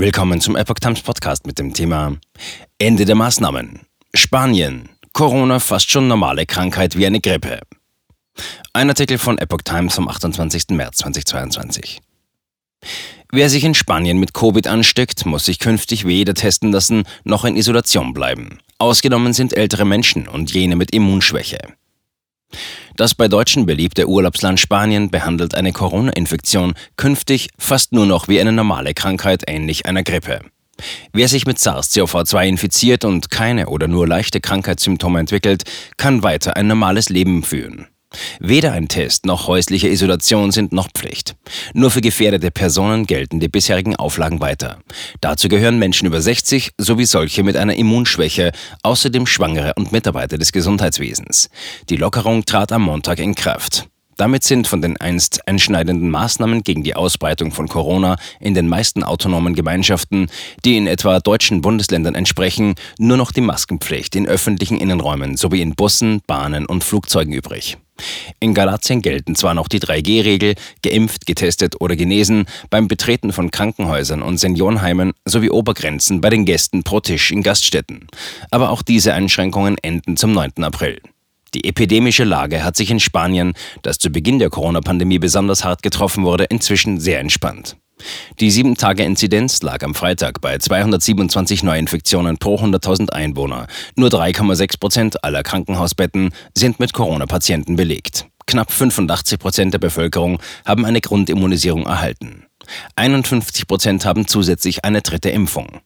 Willkommen zum Epoch Times Podcast mit dem Thema Ende der Maßnahmen. Spanien. Corona fast schon normale Krankheit wie eine Grippe. Ein Artikel von Epoch Times vom 28. März 2022. Wer sich in Spanien mit Covid ansteckt, muss sich künftig weder testen lassen noch in Isolation bleiben. Ausgenommen sind ältere Menschen und jene mit Immunschwäche. Das bei Deutschen beliebte Urlaubsland Spanien behandelt eine Corona-Infektion künftig fast nur noch wie eine normale Krankheit ähnlich einer Grippe. Wer sich mit SARS-CoV-2 infiziert und keine oder nur leichte Krankheitssymptome entwickelt, kann weiter ein normales Leben führen. Weder ein Test noch häusliche Isolation sind noch Pflicht. Nur für gefährdete Personen gelten die bisherigen Auflagen weiter. Dazu gehören Menschen über 60 sowie solche mit einer Immunschwäche, außerdem Schwangere und Mitarbeiter des Gesundheitswesens. Die Lockerung trat am Montag in Kraft. Damit sind von den einst einschneidenden Maßnahmen gegen die Ausbreitung von Corona in den meisten autonomen Gemeinschaften, die in etwa deutschen Bundesländern entsprechen, nur noch die Maskenpflicht in öffentlichen Innenräumen sowie in Bussen, Bahnen und Flugzeugen übrig. In Galatien gelten zwar noch die 3G-Regel, geimpft, getestet oder genesen, beim Betreten von Krankenhäusern und Seniorenheimen sowie Obergrenzen bei den Gästen pro Tisch in Gaststätten. Aber auch diese Einschränkungen enden zum 9. April. Die epidemische Lage hat sich in Spanien, das zu Beginn der Corona-Pandemie besonders hart getroffen wurde, inzwischen sehr entspannt. Die 7-Tage-Inzidenz lag am Freitag bei 227 Neuinfektionen pro 100.000 Einwohner. Nur 3,6 Prozent aller Krankenhausbetten sind mit Corona-Patienten belegt. Knapp 85 Prozent der Bevölkerung haben eine Grundimmunisierung erhalten. 51 Prozent haben zusätzlich eine dritte Impfung.